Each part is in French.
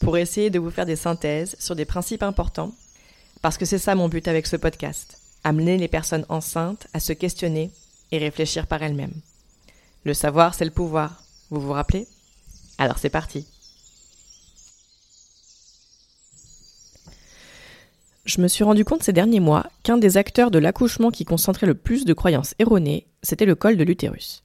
pour essayer de vous faire des synthèses sur des principes importants, parce que c'est ça mon but avec ce podcast, amener les personnes enceintes à se questionner et réfléchir par elles-mêmes. Le savoir, c'est le pouvoir, vous vous rappelez? Alors c'est parti. Je me suis rendu compte ces derniers mois qu'un des acteurs de l'accouchement qui concentrait le plus de croyances erronées, c'était le col de l'utérus.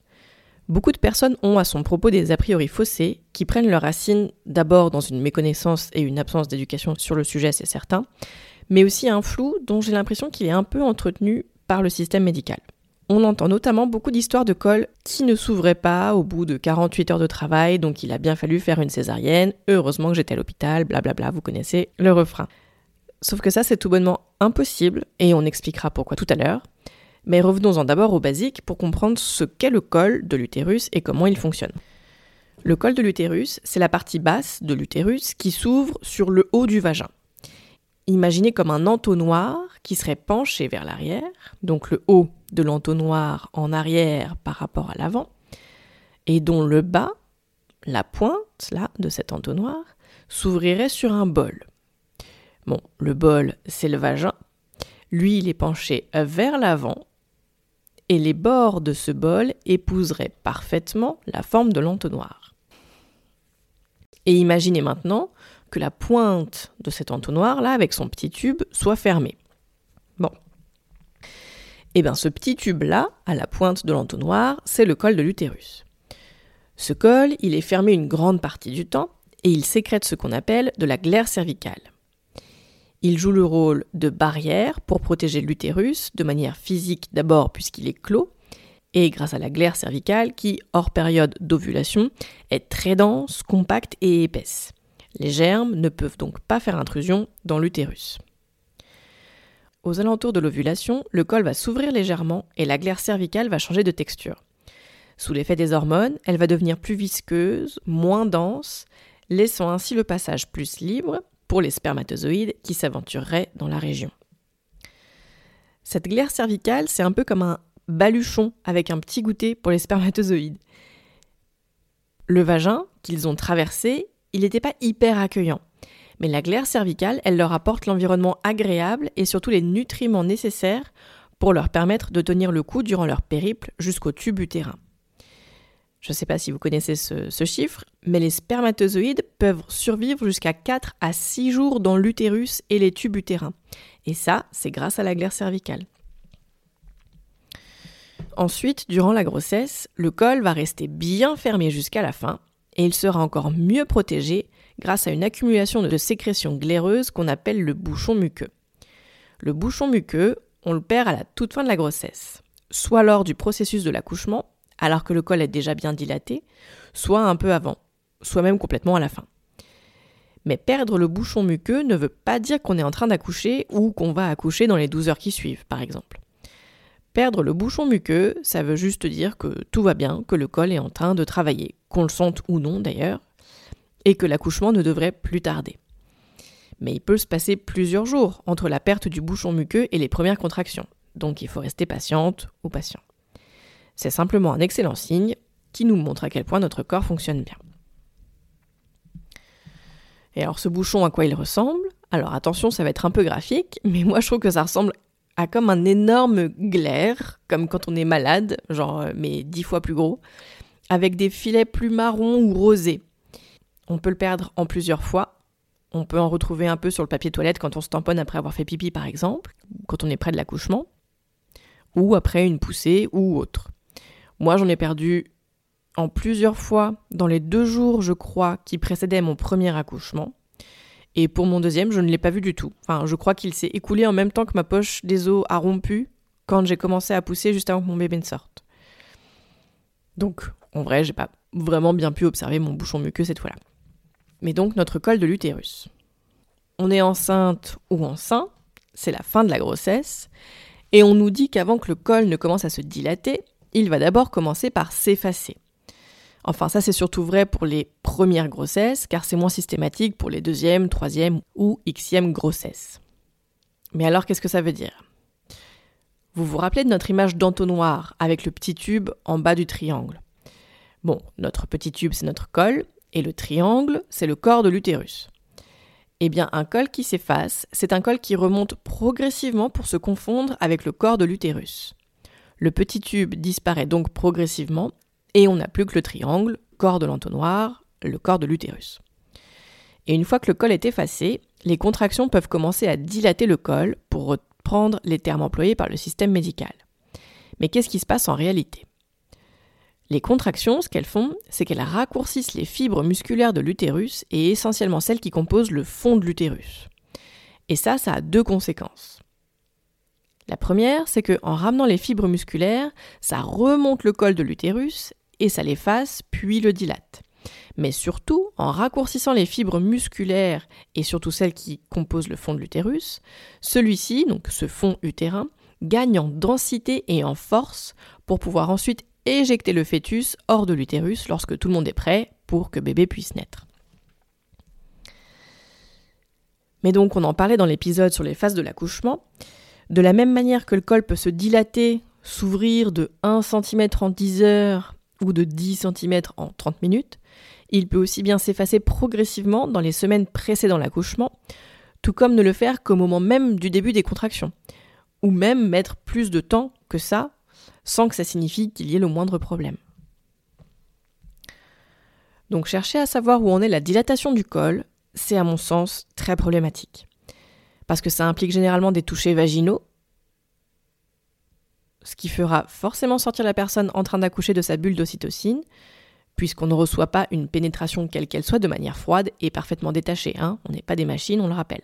Beaucoup de personnes ont à son propos des a priori faussés qui prennent leurs racines d'abord dans une méconnaissance et une absence d'éducation sur le sujet, c'est certain, mais aussi un flou dont j'ai l'impression qu'il est un peu entretenu par le système médical. On entend notamment beaucoup d'histoires de col qui ne s'ouvraient pas au bout de 48 heures de travail, donc il a bien fallu faire une césarienne, heureusement que j'étais à l'hôpital, blablabla, vous connaissez le refrain. Sauf que ça c'est tout bonnement impossible, et on expliquera pourquoi tout à l'heure. Mais revenons-en d'abord au basique pour comprendre ce qu'est le col de l'utérus et comment il fonctionne. Le col de l'utérus, c'est la partie basse de l'utérus qui s'ouvre sur le haut du vagin. Imaginez comme un entonnoir qui serait penché vers l'arrière, donc le haut de l'entonnoir en arrière par rapport à l'avant, et dont le bas, la pointe là de cet entonnoir, s'ouvrirait sur un bol. Bon, le bol, c'est le vagin. Lui, il est penché vers l'avant et les bords de ce bol épouseraient parfaitement la forme de l'entonnoir. Et imaginez maintenant que la pointe de cet entonnoir-là, avec son petit tube, soit fermée. Bon. Eh bien ce petit tube-là, à la pointe de l'entonnoir, c'est le col de l'utérus. Ce col, il est fermé une grande partie du temps et il sécrète ce qu'on appelle de la glaire cervicale. Il joue le rôle de barrière pour protéger l'utérus de manière physique d'abord puisqu'il est clos, et grâce à la glaire cervicale qui, hors période d'ovulation, est très dense, compacte et épaisse. Les germes ne peuvent donc pas faire intrusion dans l'utérus. Aux alentours de l'ovulation, le col va s'ouvrir légèrement et la glaire cervicale va changer de texture. Sous l'effet des hormones, elle va devenir plus visqueuse, moins dense, laissant ainsi le passage plus libre pour les spermatozoïdes qui s'aventureraient dans la région. Cette glaire cervicale, c'est un peu comme un baluchon avec un petit goûter pour les spermatozoïdes. Le vagin qu'ils ont traversé, il n'était pas hyper accueillant. Mais la glaire cervicale, elle leur apporte l'environnement agréable et surtout les nutriments nécessaires pour leur permettre de tenir le coup durant leur périple jusqu'au tube utérin. Je ne sais pas si vous connaissez ce, chiffre, mais les spermatozoïdes peuvent survivre jusqu'à 4 à 6 jours dans l'utérus et les tubes utérins. Et ça, c'est grâce à la glaire cervicale. Ensuite, durant la grossesse, le col va rester bien fermé jusqu'à la fin et il sera encore mieux protégé grâce à une accumulation de sécrétions glaireuses qu'on appelle le bouchon muqueux. Le bouchon muqueux, on le perd à la toute fin de la grossesse, soit lors du processus de l'accouchement, alors que le col est déjà bien dilaté, soit un peu avant, soit même complètement à la fin. Mais perdre le bouchon muqueux ne veut pas dire qu'on est en train d'accoucher ou qu'on va accoucher dans les 12 heures qui suivent, par exemple. Perdre le bouchon muqueux, ça veut juste dire que tout va bien, que le col est en train de travailler, qu'on le sente ou non d'ailleurs, et que l'accouchement ne devrait plus tarder. Mais il peut se passer plusieurs jours entre la perte du bouchon muqueux et les premières contractions, donc il faut rester patiente ou patient. C'est simplement un excellent signe qui nous montre à quel point notre corps fonctionne bien. Et alors ce bouchon, à quoi il ressemble? Alors attention, ça va être un peu graphique, mais moi je trouve que ça ressemble à comme un énorme glaire, comme quand on est malade, genre euh, mais dix fois plus gros, avec des filets plus marrons ou rosés. On peut le perdre en plusieurs fois. On peut en retrouver un peu sur le papier toilette quand on se tamponne après avoir fait pipi par exemple, quand on est près de l'accouchement, ou après une poussée ou autre. Moi j'en ai perdu en plusieurs fois dans les deux jours, je crois, qui précédaient mon premier accouchement. Et pour mon deuxième, je ne l'ai pas vu du tout. Enfin, je crois qu'il s'est écoulé en même temps que ma poche des os a rompu quand j'ai commencé à pousser juste avant que mon bébé ne sorte. Donc, en vrai, j'ai pas vraiment bien pu observer mon bouchon muqueux cette fois-là. Mais donc, notre col de l'utérus. On est enceinte ou enceint, c'est la fin de la grossesse, et on nous dit qu'avant que le col ne commence à se dilater, il va d'abord commencer par s'effacer. Enfin, ça c'est surtout vrai pour les premières grossesses, car c'est moins systématique pour les deuxièmes, troisièmes ou xème grossesses. Mais alors, qu'est-ce que ça veut dire? Vous vous rappelez de notre image d'entonnoir avec le petit tube en bas du triangle? Bon, notre petit tube c'est notre col, et le triangle c'est le corps de l'utérus. Eh bien, un col qui s'efface, c'est un col qui remonte progressivement pour se confondre avec le corps de l'utérus. Le petit tube disparaît donc progressivement et on n'a plus que le triangle, corps de l'entonnoir, le corps de l'utérus. Et une fois que le col est effacé, les contractions peuvent commencer à dilater le col pour reprendre les termes employés par le système médical. Mais qu'est-ce qui se passe en réalité? Les contractions, ce qu'elles font, c'est qu'elles raccourcissent les fibres musculaires de l'utérus et essentiellement celles qui composent le fond de l'utérus. Et ça, ça a deux conséquences. La première, c'est que en ramenant les fibres musculaires, ça remonte le col de l'utérus et ça l'efface puis le dilate. Mais surtout, en raccourcissant les fibres musculaires et surtout celles qui composent le fond de l'utérus, celui-ci, donc ce fond utérin, gagne en densité et en force pour pouvoir ensuite éjecter le fœtus hors de l'utérus lorsque tout le monde est prêt pour que bébé puisse naître. Mais donc on en parlait dans l'épisode sur les phases de l'accouchement, de la même manière que le col peut se dilater, s'ouvrir de 1 cm en 10 heures ou de 10 cm en 30 minutes, il peut aussi bien s'effacer progressivement dans les semaines précédant l'accouchement, tout comme ne le faire qu'au moment même du début des contractions, ou même mettre plus de temps que ça, sans que ça signifie qu'il y ait le moindre problème. Donc chercher à savoir où en est la dilatation du col, c'est à mon sens très problématique. Parce que ça implique généralement des touchés vaginaux, ce qui fera forcément sortir la personne en train d'accoucher de sa bulle d'ocytocine, puisqu'on ne reçoit pas une pénétration quelle qu'elle soit de manière froide et parfaitement détachée. Hein. on n'est pas des machines, on le rappelle.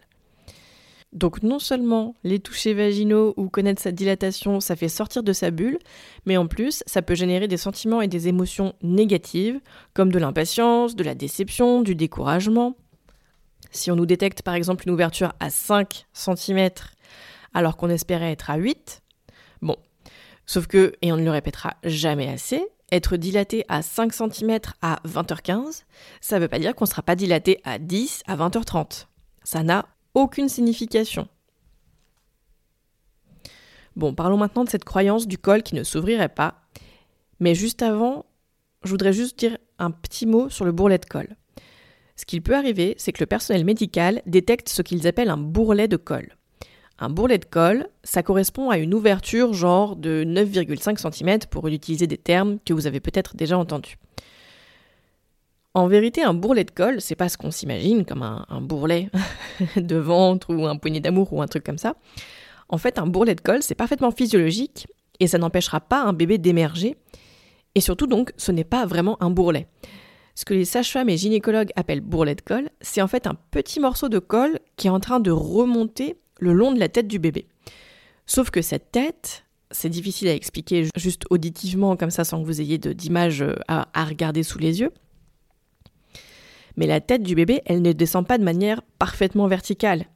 Donc non seulement les touchés vaginaux ou connaître sa dilatation, ça fait sortir de sa bulle, mais en plus, ça peut générer des sentiments et des émotions négatives, comme de l'impatience, de la déception, du découragement. Si on nous détecte par exemple une ouverture à 5 cm alors qu'on espérait être à 8, bon, Sauf que, et on ne le répétera jamais assez, être dilaté à 5 cm à 20h15, ça ne veut pas dire qu'on ne sera pas dilaté à 10 à 20h30. Ça n'a aucune signification. Bon, parlons maintenant de cette croyance du col qui ne s'ouvrirait pas. Mais juste avant, je voudrais juste dire un petit mot sur le bourrelet de col. Ce qu'il peut arriver, c'est que le personnel médical détecte ce qu'ils appellent un bourrelet de col. Un bourrelet de colle, ça correspond à une ouverture genre de 9,5 cm pour utiliser des termes que vous avez peut-être déjà entendus. En vérité, un bourrelet de colle, c'est pas ce qu'on s'imagine comme un, un bourrelet de ventre ou un poignet d'amour ou un truc comme ça. En fait, un bourrelet de colle, c'est parfaitement physiologique et ça n'empêchera pas un bébé d'émerger. Et surtout donc, ce n'est pas vraiment un bourrelet. Ce que les sages-femmes et gynécologues appellent bourrelet de colle, c'est en fait un petit morceau de colle qui est en train de remonter le long de la tête du bébé. Sauf que cette tête, c'est difficile à expliquer juste auditivement comme ça sans que vous ayez d'image euh, à, à regarder sous les yeux. Mais la tête du bébé, elle ne descend pas de manière parfaitement verticale.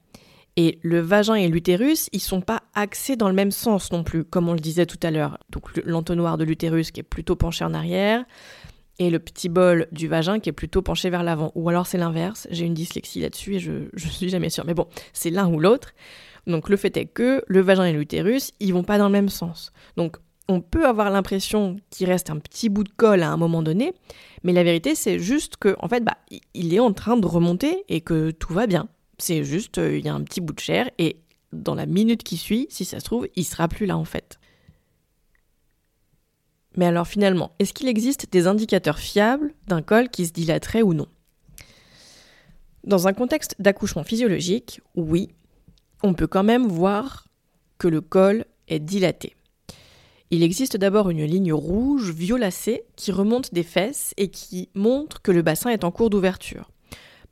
Et le vagin et l'utérus, ils sont pas axés dans le même sens non plus, comme on le disait tout à l'heure. Donc l'entonnoir de l'utérus qui est plutôt penché en arrière, et le petit bol du vagin qui est plutôt penché vers l'avant. Ou alors c'est l'inverse, j'ai une dyslexie là-dessus et je, ne suis jamais sûre. Mais bon, c'est l'un ou l'autre. Donc le fait est que le vagin et l'utérus, ils vont pas dans le même sens. Donc on peut avoir l'impression qu'il reste un petit bout de colle à un moment donné, mais la vérité c'est juste que en fait bah, il est en train de remonter et que tout va bien. C'est juste, euh, il y a un petit bout de chair et dans la minute qui suit, si ça se trouve, il sera plus là en fait. Mais alors finalement, est-ce qu'il existe des indicateurs fiables d'un col qui se dilaterait ou non? Dans un contexte d'accouchement physiologique, oui, on peut quand même voir que le col est dilaté. Il existe d'abord une ligne rouge violacée qui remonte des fesses et qui montre que le bassin est en cours d'ouverture.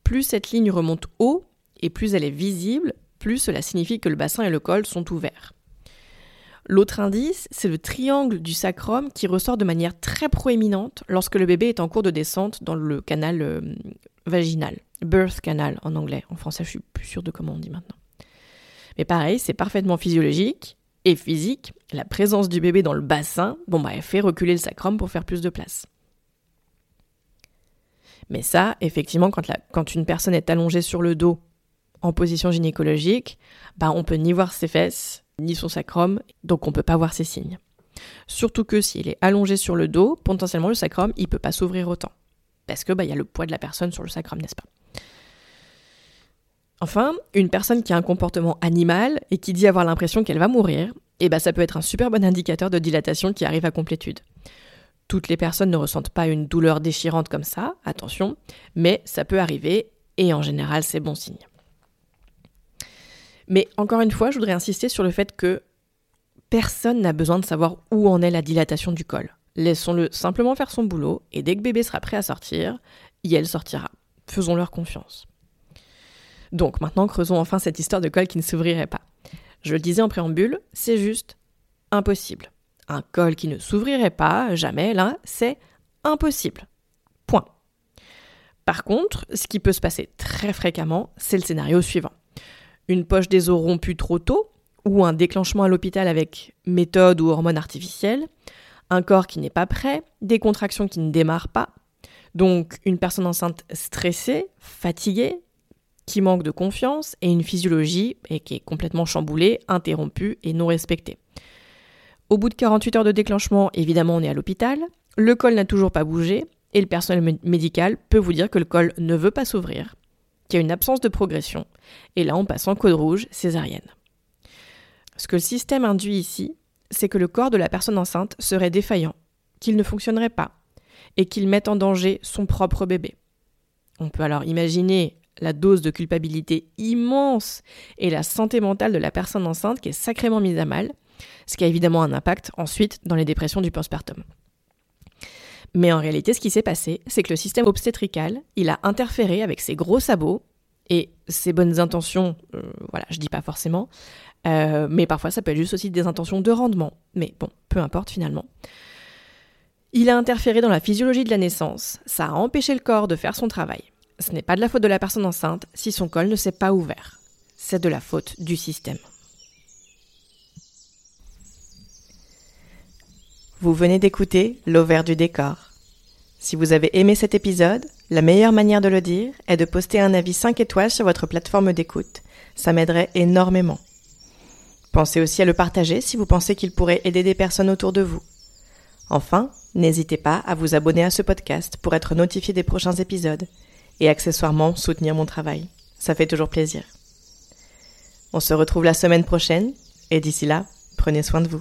Plus cette ligne remonte haut, et plus elle est visible, plus cela signifie que le bassin et le col sont ouverts. L'autre indice, c'est le triangle du sacrum qui ressort de manière très proéminente lorsque le bébé est en cours de descente dans le canal euh, vaginal, birth canal en anglais. En français, je suis plus sûre de comment on dit maintenant. Mais pareil, c'est parfaitement physiologique et physique. La présence du bébé dans le bassin, bon bah, elle fait reculer le sacrum pour faire plus de place. Mais ça, effectivement, quand, une personne est allongée sur le dos en position gynécologique, bah on peut ni voir ses fesses, ni son sacrum, donc on peut pas voir ses signes. Surtout que s'il est allongé sur le dos, potentiellement le sacrum, il peut pas s'ouvrir autant. Parce que bah, il y a le poids de la personne sur le sacrum, n'est-ce pas? Enfin, une personne qui a un comportement animal et qui dit avoir l'impression qu'elle va mourir, eh bah, ça peut être un super bon indicateur de dilatation qui arrive à complétude. Toutes les personnes ne ressentent pas une douleur déchirante comme ça, attention, mais ça peut arriver et en général c'est bon signe. Mais encore une fois, je voudrais insister sur le fait que personne n'a besoin de savoir où en est la dilatation du col. Laissons-le simplement faire son boulot et dès que bébé sera prêt à sortir, elle sortira. Faisons-leur confiance. Donc maintenant, creusons enfin cette histoire de col qui ne s'ouvrirait pas. Je le disais en préambule, c'est juste impossible. Un col qui ne s'ouvrirait pas, jamais, là, c'est impossible. Point. Par contre, ce qui peut se passer très fréquemment, c'est le scénario suivant une poche des os rompue trop tôt, ou un déclenchement à l'hôpital avec méthode ou hormones artificielles, un corps qui n'est pas prêt, des contractions qui ne démarrent pas, donc une personne enceinte stressée, fatiguée, qui manque de confiance, et une physiologie qui est complètement chamboulée, interrompue et non respectée. Au bout de 48 heures de déclenchement, évidemment, on est à l'hôpital, le col n'a toujours pas bougé, et le personnel médical peut vous dire que le col ne veut pas s'ouvrir, qu'il y a une absence de progression. Et là, on passe en code rouge césarienne. Ce que le système induit ici, c'est que le corps de la personne enceinte serait défaillant, qu'il ne fonctionnerait pas, et qu'il mette en danger son propre bébé. On peut alors imaginer la dose de culpabilité immense et la santé mentale de la personne enceinte qui est sacrément mise à mal, ce qui a évidemment un impact ensuite dans les dépressions du postpartum. Mais en réalité, ce qui s'est passé, c'est que le système obstétrical, il a interféré avec ses gros sabots et ses bonnes intentions, euh, voilà, je dis pas forcément, euh, mais parfois ça peut être juste aussi des intentions de rendement. Mais bon, peu importe finalement. Il a interféré dans la physiologie de la naissance, ça a empêché le corps de faire son travail. Ce n'est pas de la faute de la personne enceinte si son col ne s'est pas ouvert. C'est de la faute du système. Vous venez d'écouter L'Auvert du décor. Si vous avez aimé cet épisode, la meilleure manière de le dire est de poster un avis 5 étoiles sur votre plateforme d'écoute. Ça m'aiderait énormément. Pensez aussi à le partager si vous pensez qu'il pourrait aider des personnes autour de vous. Enfin, n'hésitez pas à vous abonner à ce podcast pour être notifié des prochains épisodes et accessoirement soutenir mon travail. Ça fait toujours plaisir. On se retrouve la semaine prochaine et d'ici là, prenez soin de vous.